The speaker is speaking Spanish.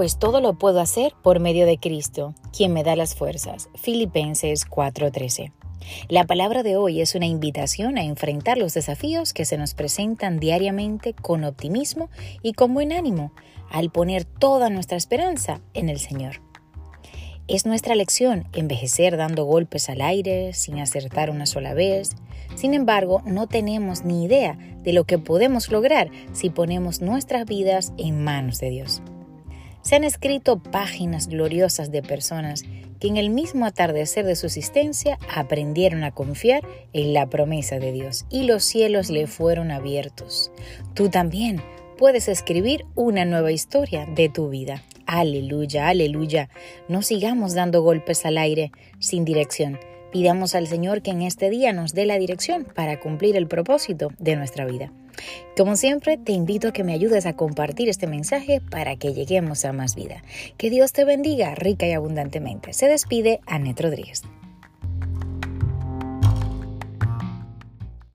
pues todo lo puedo hacer por medio de Cristo, quien me da las fuerzas. Filipenses 4:13. La palabra de hoy es una invitación a enfrentar los desafíos que se nos presentan diariamente con optimismo y con buen ánimo, al poner toda nuestra esperanza en el Señor. Es nuestra lección envejecer dando golpes al aire, sin acertar una sola vez. Sin embargo, no tenemos ni idea de lo que podemos lograr si ponemos nuestras vidas en manos de Dios. Se han escrito páginas gloriosas de personas que en el mismo atardecer de su existencia aprendieron a confiar en la promesa de Dios y los cielos le fueron abiertos. Tú también puedes escribir una nueva historia de tu vida. Aleluya, aleluya. No sigamos dando golpes al aire sin dirección. Pidamos al Señor que en este día nos dé la dirección para cumplir el propósito de nuestra vida. Como siempre, te invito a que me ayudes a compartir este mensaje para que lleguemos a más vida. Que Dios te bendiga rica y abundantemente. Se despide Anet Rodríguez.